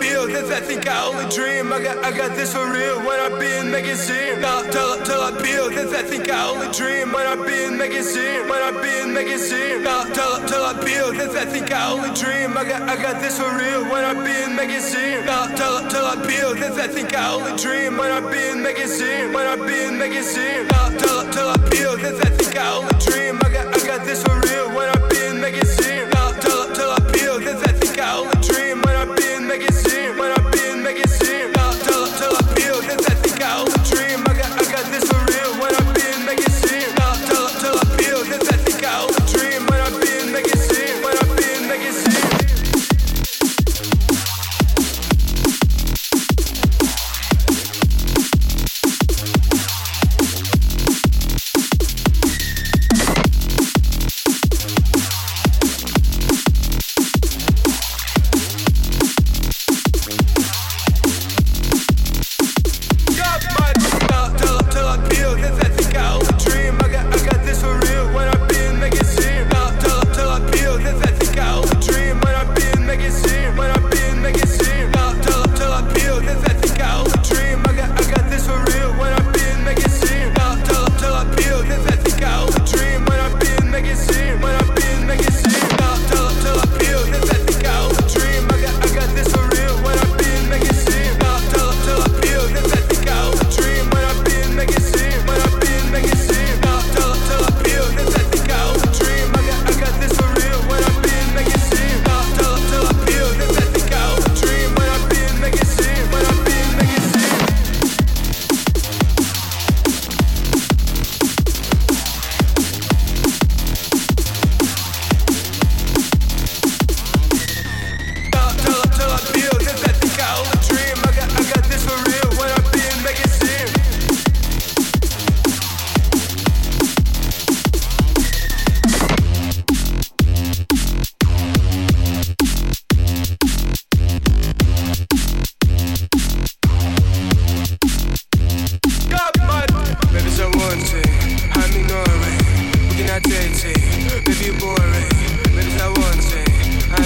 peel, this I think I only dream. I got, I got this for real when I making scene. Till, till, till I peel, this I think I only dream. When I been making scene, when I making scene. Till, till, till I peel, this I think I only dream. I got, I got this for real when I making scene. Till, till, till I peel, this I think I only dream. When I been making scene, when I been making scene. Till, till, till up in, make it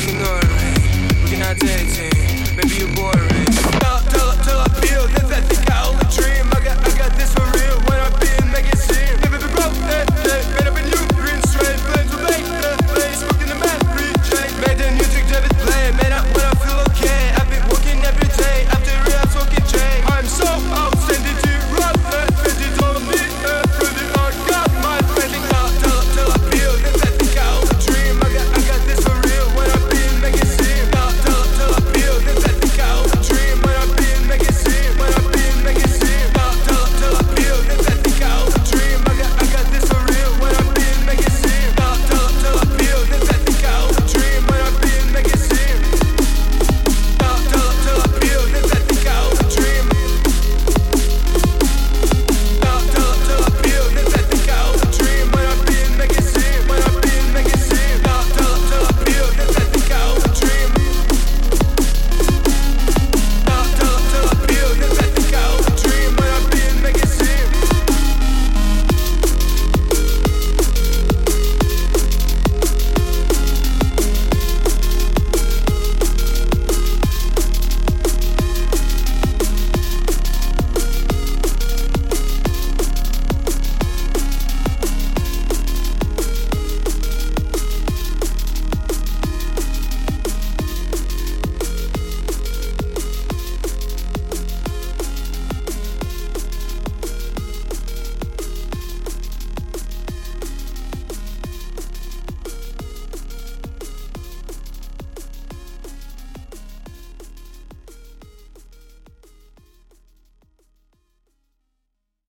you know it right. We cannot. Maybe you're boring.